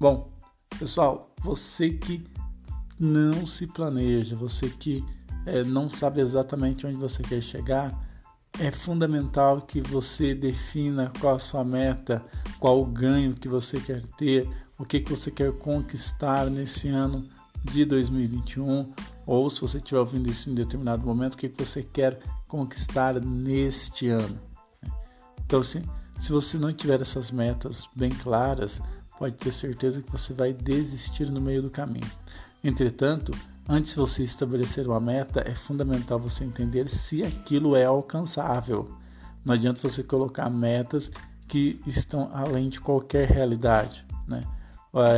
Bom, pessoal, você que não se planeja, você que é, não sabe exatamente onde você quer chegar, é fundamental que você defina qual a sua meta, qual o ganho que você quer ter, o que, que você quer conquistar nesse ano de 2021, ou se você estiver ouvindo isso em determinado momento, o que, que você quer conquistar neste ano. Então, se, se você não tiver essas metas bem claras, pode ter certeza que você vai desistir no meio do caminho. Entretanto, antes de você estabelecer uma meta, é fundamental você entender se aquilo é alcançável. Não adianta você colocar metas que estão além de qualquer realidade, né?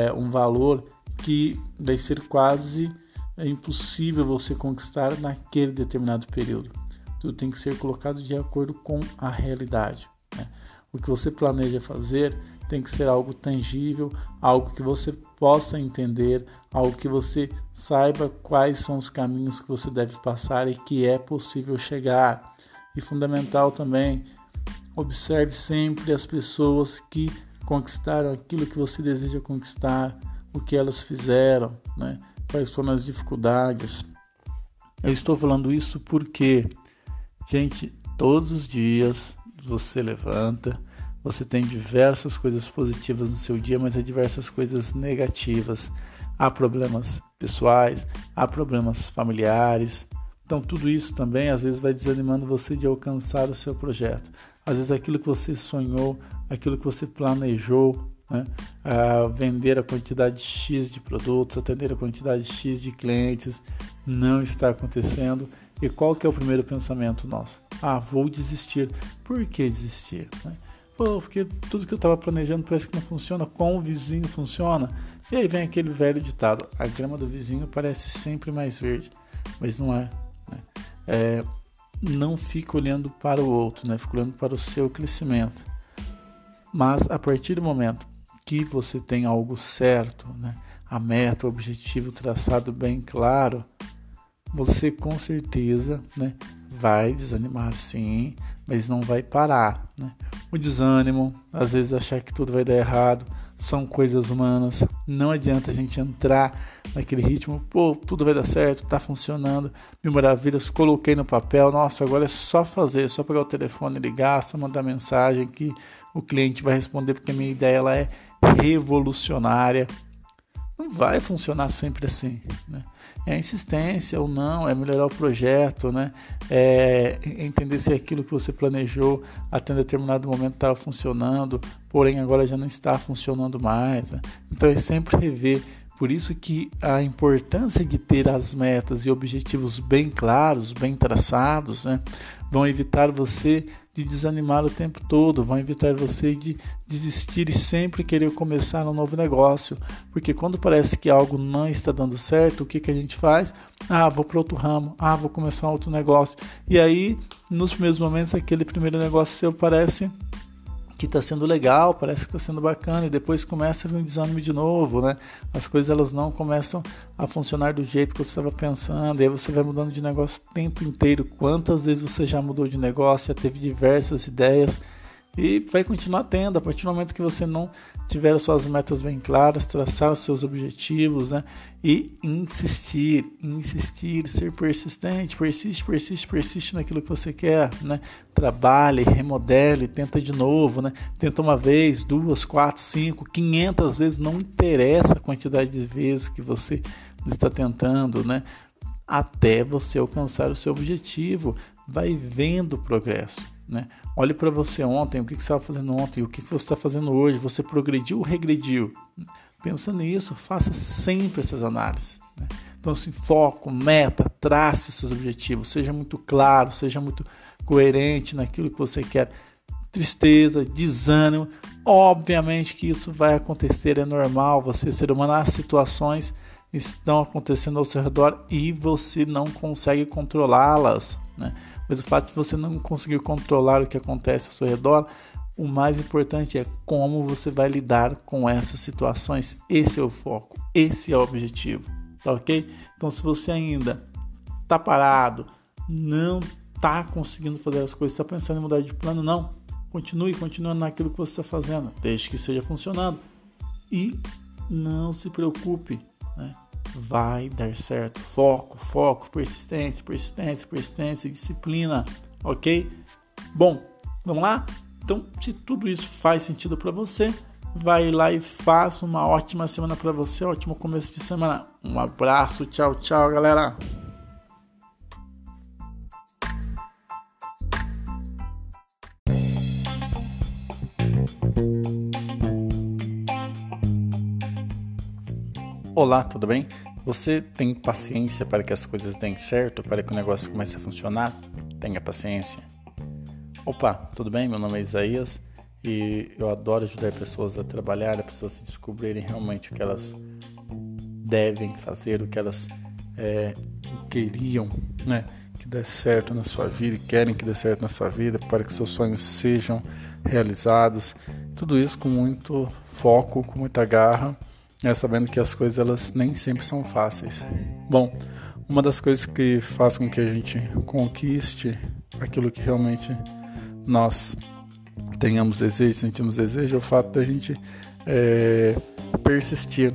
É um valor que vai ser quase impossível você conquistar naquele determinado período. Tudo tem que ser colocado de acordo com a realidade. Né? O que você planeja fazer tem que ser algo tangível, algo que você possa entender, algo que você saiba quais são os caminhos que você deve passar e que é possível chegar. E fundamental também, observe sempre as pessoas que conquistaram aquilo que você deseja conquistar, o que elas fizeram, né? quais foram as dificuldades. Eu estou falando isso porque, gente, todos os dias você levanta, você tem diversas coisas positivas no seu dia, mas há diversas coisas negativas. Há problemas pessoais, há problemas familiares. Então, tudo isso também às vezes vai desanimando você de alcançar o seu projeto. Às vezes, aquilo que você sonhou, aquilo que você planejou, né? a vender a quantidade X de produtos, atender a quantidade X de clientes, não está acontecendo. E qual que é o primeiro pensamento nosso? Ah, vou desistir. Por que desistir? Né? Pô, porque tudo que eu estava planejando parece que não funciona, com o vizinho funciona. E aí vem aquele velho ditado: a grama do vizinho parece sempre mais verde, mas não é. Né? é não fica olhando para o outro, né? fica olhando para o seu crescimento. Mas a partir do momento que você tem algo certo, né? a meta, o objetivo traçado bem claro, você com certeza né, vai desanimar sim, mas não vai parar. Né? O desânimo, às vezes achar que tudo vai dar errado, são coisas humanas. Não adianta a gente entrar naquele ritmo, pô, tudo vai dar certo, tá funcionando, mil maravilhas, coloquei no papel, nossa, agora é só fazer, só pegar o telefone, ligar, só mandar mensagem que o cliente vai responder, porque a minha ideia ela é revolucionária. Não vai funcionar sempre assim, né? É insistência ou não, é melhorar o projeto, né? É entender se aquilo que você planejou até um determinado momento estava funcionando, porém agora já não está funcionando mais. Né? Então é sempre rever. Por isso que a importância de ter as metas e objetivos bem claros, bem traçados, né? vão evitar você de desanimar o tempo todo, vão evitar você de desistir e sempre querer começar um novo negócio, porque quando parece que algo não está dando certo, o que, que a gente faz? Ah, vou para outro ramo, ah, vou começar outro negócio. E aí, nos primeiros momentos, aquele primeiro negócio seu parece que está sendo legal, parece que está sendo bacana e depois começa a vir um desânimo de novo, né? As coisas elas não começam a funcionar do jeito que você estava pensando, e aí você vai mudando de negócio o tempo inteiro. Quantas vezes você já mudou de negócio, já teve diversas ideias e vai continuar tendo a partir do momento que você não tiver as suas metas bem claras, traçar os seus objetivos, né? E insistir, insistir, ser persistente, persiste, persiste, persiste naquilo que você quer, né? Trabalhe, remodele, tenta de novo, né? Tenta uma vez, duas, quatro, cinco, quinhentas vezes, não interessa a quantidade de vezes que você está tentando, né? Até você alcançar o seu objetivo, vai vendo o progresso. Né? Olhe para você ontem, o que, que você estava fazendo ontem, o que, que você está fazendo hoje, você progrediu ou regrediu? Pensa nisso, faça sempre essas análises. Né? Então, assim, foco, meta, trace seus objetivos, seja muito claro, seja muito coerente naquilo que você quer. Tristeza, desânimo, obviamente que isso vai acontecer, é normal, você ser humano, as situações estão acontecendo ao seu redor e você não consegue controlá-las. Né? Mas o fato de você não conseguir controlar o que acontece ao seu redor, o mais importante é como você vai lidar com essas situações. Esse é o foco, esse é o objetivo, tá ok? Então, se você ainda tá parado, não tá conseguindo fazer as coisas, está pensando em mudar de plano, não. Continue, continue naquilo que você está fazendo, desde que esteja funcionando. E não se preocupe, né? Vai dar certo. Foco, foco, persistência, persistência, persistência, disciplina, ok? Bom, vamos lá? Então, se tudo isso faz sentido para você, vai lá e faça uma ótima semana para você, ótimo começo de semana. Um abraço, tchau, tchau, galera. Olá, tudo bem? Você tem paciência para que as coisas deem certo, para que o negócio comece a funcionar? Tenha paciência. Opa, tudo bem? Meu nome é Isaías e eu adoro ajudar pessoas a trabalhar, a pessoas se descobrirem realmente o que elas devem fazer, o que elas é, queriam, né? Que dê certo na sua vida, querem que dê certo na sua vida, para que seus sonhos sejam realizados. Tudo isso com muito foco, com muita garra é sabendo que as coisas elas nem sempre são fáceis. Bom, uma das coisas que faz com que a gente conquiste aquilo que realmente nós tenhamos desejo, sentimos desejo, é o fato da gente é, persistir,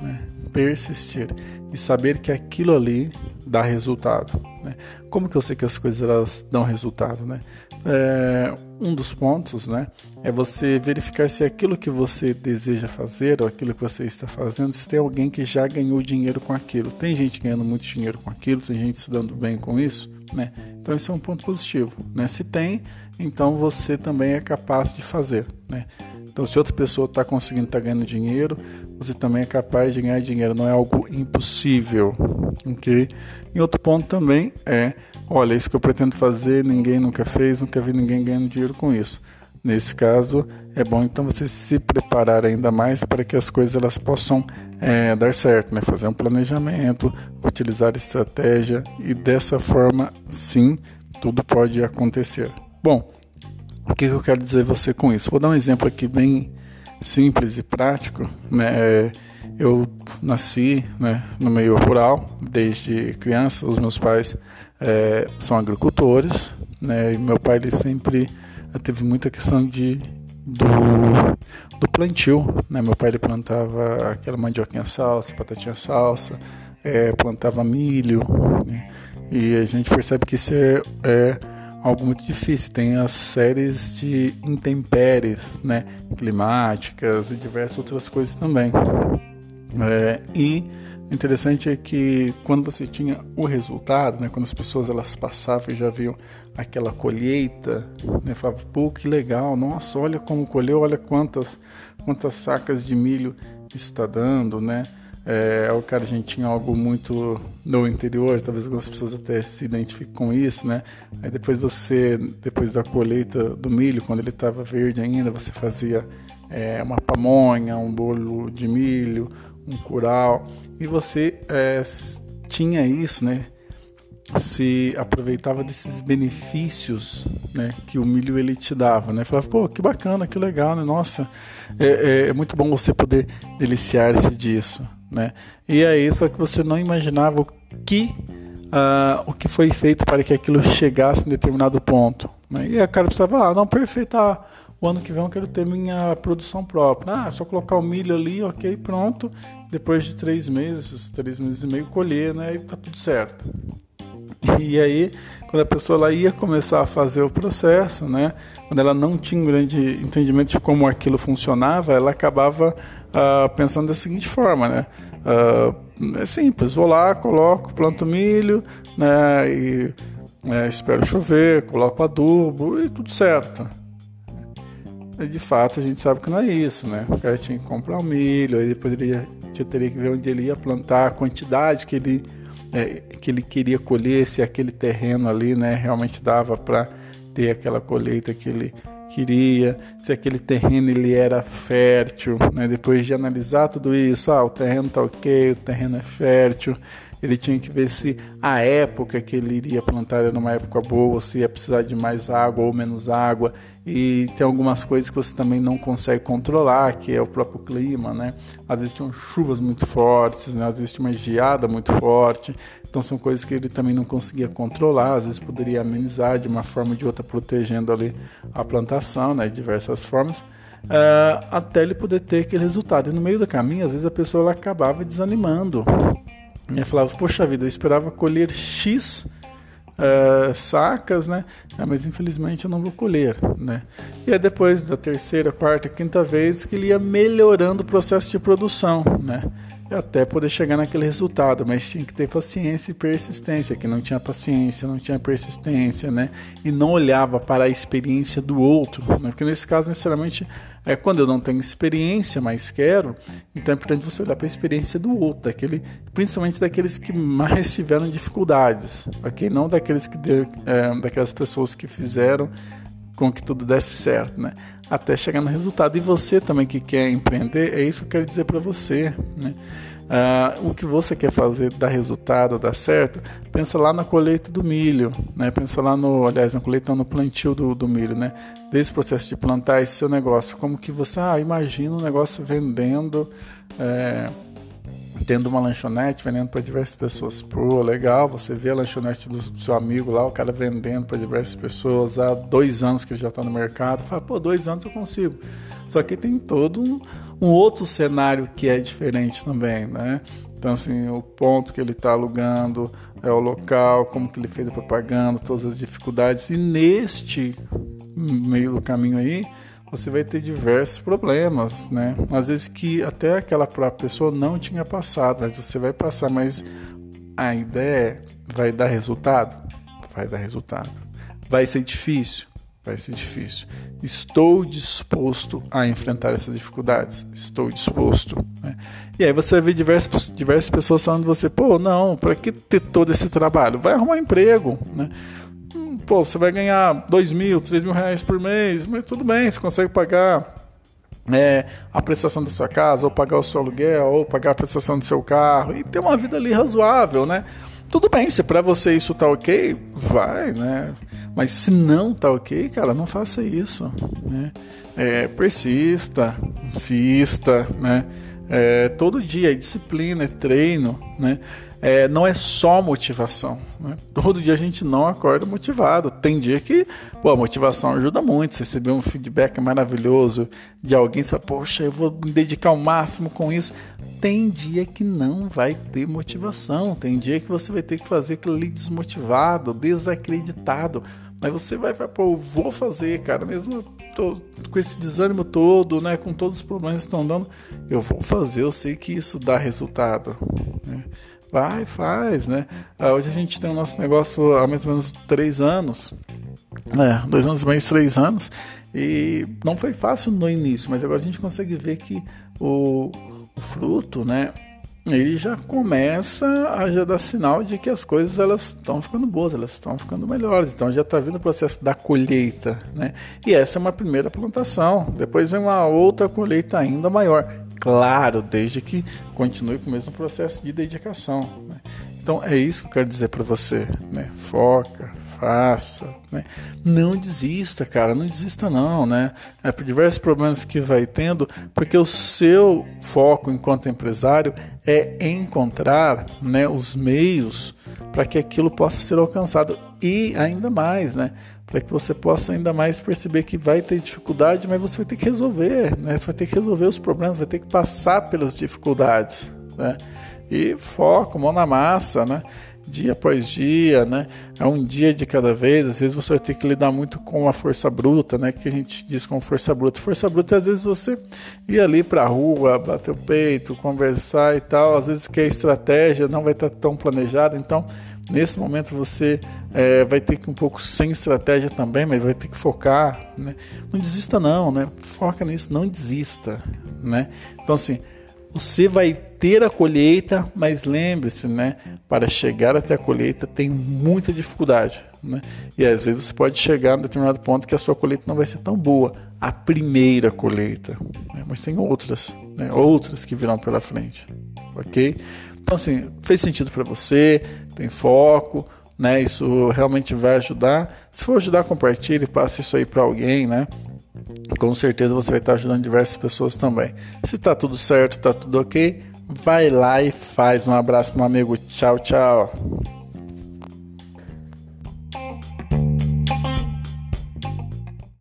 né? persistir e saber que aquilo ali dá resultado. Né? Como que eu sei que as coisas elas dão resultado? Né? É, um dos pontos né, é você verificar se aquilo que você deseja fazer ou aquilo que você está fazendo, se tem alguém que já ganhou dinheiro com aquilo. Tem gente ganhando muito dinheiro com aquilo, tem gente se dando bem com isso. Né? Então, isso é um ponto positivo. Né? Se tem, então você também é capaz de fazer. Né? Então, se outra pessoa está conseguindo, está ganhando dinheiro, você também é capaz de ganhar dinheiro. Não é algo impossível, ok? E outro ponto também é, olha, isso que eu pretendo fazer, ninguém nunca fez, nunca vi ninguém ganhando dinheiro com isso. Nesse caso, é bom então você se preparar ainda mais para que as coisas elas possam é, dar certo, né? Fazer um planejamento, utilizar estratégia e dessa forma, sim, tudo pode acontecer. Bom, o que eu quero dizer você com isso? Vou dar um exemplo aqui bem simples e prático. Né? Eu nasci né, no meio rural desde criança. Os meus pais é, são agricultores. Né? E meu pai ele sempre teve muita questão de do, do plantio. Né? Meu pai ele plantava aquela mandioquinha salsa, batatinha salsa, é, plantava milho. Né? E a gente percebe que isso é, é algo muito difícil. Tem as séries de intempéries, né, climáticas e diversas outras coisas também. É, e interessante é que quando você tinha o resultado, né, quando as pessoas elas passavam e já viam aquela colheita, né, falava, pô, que legal, nossa, olha como colheu, olha quantas quantas sacas de milho está dando, né? É, o cara a gente tinha algo muito no interior, talvez algumas pessoas até se identifiquem com isso, né? Aí depois você, depois da colheita do milho, quando ele estava verde ainda, você fazia é, uma pamonha, um bolo de milho, um curau, e você é, tinha isso, né? se aproveitava desses benefícios né, que o milho ele te dava, né? Falava, pô, que bacana, que legal, né? Nossa, é, é, é muito bom você poder deliciar-se disso, né? E aí, só que você não imaginava o que, uh, o que foi feito para que aquilo chegasse em determinado ponto. Né? E a cara precisava, ah, não, perfeito, ah, o ano que vem eu quero ter minha produção própria. Ah, só colocar o milho ali, ok, pronto. Depois de três meses, três meses e meio, colher, né? E tá tudo certo. E aí, quando a pessoa lá ia começar a fazer o processo, né? Quando ela não tinha um grande entendimento de como aquilo funcionava, ela acabava uh, pensando da seguinte forma, né? Uh, é simples, vou lá, coloco, planto milho, né? E é, espero chover, coloco adubo e tudo certo. E de fato a gente sabe que não é isso, né? O cara tinha que comprar o milho, aí depois ele ia, teria que ver onde ele ia plantar, a quantidade que ele, é, que ele queria colher, se aquele terreno ali né, realmente dava para ter aquela colheita que ele queria, se aquele terreno ele era fértil, né? depois de analisar tudo isso, ah, o terreno está ok, o terreno é fértil, ele tinha que ver se a época que ele iria plantar era uma época boa, se ia precisar de mais água ou menos água. E tem algumas coisas que você também não consegue controlar, que é o próprio clima, né? Às vezes tinham chuvas muito fortes, né? às vezes tinha uma geada muito forte. Então são coisas que ele também não conseguia controlar, às vezes poderia amenizar de uma forma ou de outra, protegendo ali a plantação, né? De diversas formas. Uh, até ele poder ter aquele resultado. E no meio do caminho, às vezes a pessoa ela acabava desanimando. E falava, poxa vida, eu esperava colher X uh, sacas, né? Ah, mas infelizmente eu não vou colher, né? E é depois da terceira, quarta, quinta vez que ele ia melhorando o processo de produção, né? Até poder chegar naquele resultado, mas tinha que ter paciência e persistência, que não tinha paciência, não tinha persistência, né? E não olhava para a experiência do outro, né? Porque nesse caso, necessariamente, é quando eu não tenho experiência, mas quero, então é importante você olhar para a experiência do outro, daquele, principalmente daqueles que mais tiveram dificuldades, ok? Não daqueles que deu, é, daquelas pessoas que fizeram com que tudo desse certo, né? Até chegar no resultado. E você também que quer empreender, é isso que eu quero dizer para você, né? Uh, o que você quer fazer dar resultado, dar certo, pensa lá na colheita do milho, né? Pensa lá no, aliás, na colheita, no plantio do, do milho, né? Desse processo de plantar esse seu negócio, como que você, ah, imagina o um negócio vendendo, é, tendo uma lanchonete vendendo para diversas pessoas. Pô, legal, você vê a lanchonete do seu amigo lá, o cara vendendo para diversas pessoas há dois anos que ele já está no mercado. Fala, pô, dois anos eu consigo. Só que tem todo um, um outro cenário que é diferente também, né? Então, assim, o ponto que ele está alugando, é o local, como que ele fez a propaganda, todas as dificuldades. E neste meio do caminho aí, você vai ter diversos problemas, né? Às vezes que até aquela própria pessoa não tinha passado, mas você vai passar, mas a ideia vai dar resultado? Vai dar resultado. Vai ser difícil? Vai ser difícil. Estou disposto a enfrentar essas dificuldades? Estou disposto. Né? E aí você ver diversas, diversas pessoas falando de você, pô, não, para que ter todo esse trabalho? Vai arrumar um emprego, né? Pô, você vai ganhar dois mil, três mil reais por mês, mas tudo bem, você consegue pagar é, a prestação da sua casa, ou pagar o seu aluguel, ou pagar a prestação do seu carro, e ter uma vida ali razoável, né? Tudo bem, se para você isso tá ok, vai, né? Mas se não tá ok, cara, não faça isso, né? É, persista, insista, né? É, todo dia disciplina, é treino, né? É, não é só motivação. Né? Todo dia a gente não acorda motivado. Tem dia que pô, a motivação ajuda muito. Você receber um feedback maravilhoso de alguém, você fala, poxa, eu vou me dedicar ao máximo com isso. Tem dia que não vai ter motivação. Tem dia que você vai ter que fazer aquilo ali desmotivado, desacreditado. Mas você vai falar, pô, eu vou fazer, cara, mesmo tô com esse desânimo todo, né, com todos os problemas que estão dando, eu vou fazer, eu sei que isso dá resultado. Né? Vai, faz, né? Ah, hoje a gente tem o nosso negócio há mais ou menos três anos. É, dois anos meio, três anos. E não foi fácil no início, mas agora a gente consegue ver que o, o fruto, né? Ele já começa a já dar sinal de que as coisas elas estão ficando boas, elas estão ficando melhores. Então já está vindo o processo da colheita, né? E essa é uma primeira plantação. Depois vem uma outra colheita ainda maior claro, desde que continue com o mesmo processo de dedicação. Né? Então é isso que eu quero dizer para você, né? Foca, faça, né? Não desista, cara, não desista não, né? É por diversos problemas que vai tendo, porque o seu foco enquanto empresário é encontrar, né, os meios para que aquilo possa ser alcançado e ainda mais, né? para que você possa ainda mais perceber que vai ter dificuldade, mas você vai ter que resolver, né? Você vai ter que resolver os problemas, vai ter que passar pelas dificuldades, né? E foco, mão na massa, né? Dia após dia, né? É um dia de cada vez. Às vezes você vai ter que lidar muito com a força bruta, né? Que a gente diz com força bruta. Força bruta, às vezes você ir ali para a rua, bater o peito, conversar e tal. Às vezes que a estratégia não vai estar tão planejada, então Nesse momento você é, vai ter que um pouco sem estratégia também, mas vai ter que focar. Né? Não desista não, né? Foca nisso, não desista, né? Então assim, você vai ter a colheita, mas lembre-se, né? Para chegar até a colheita tem muita dificuldade, né? E às vezes você pode chegar a um determinado ponto que a sua colheita não vai ser tão boa, a primeira colheita, né? mas tem outras, né? Outras que virão pela frente, ok? Então, assim, fez sentido para você, tem foco, né? Isso realmente vai ajudar. Se for ajudar, compartilhe, passe isso aí para alguém, né? Com certeza você vai estar ajudando diversas pessoas também. Se tá tudo certo, tá tudo ok, vai lá e faz. Um abraço, meu amigo. Tchau, tchau.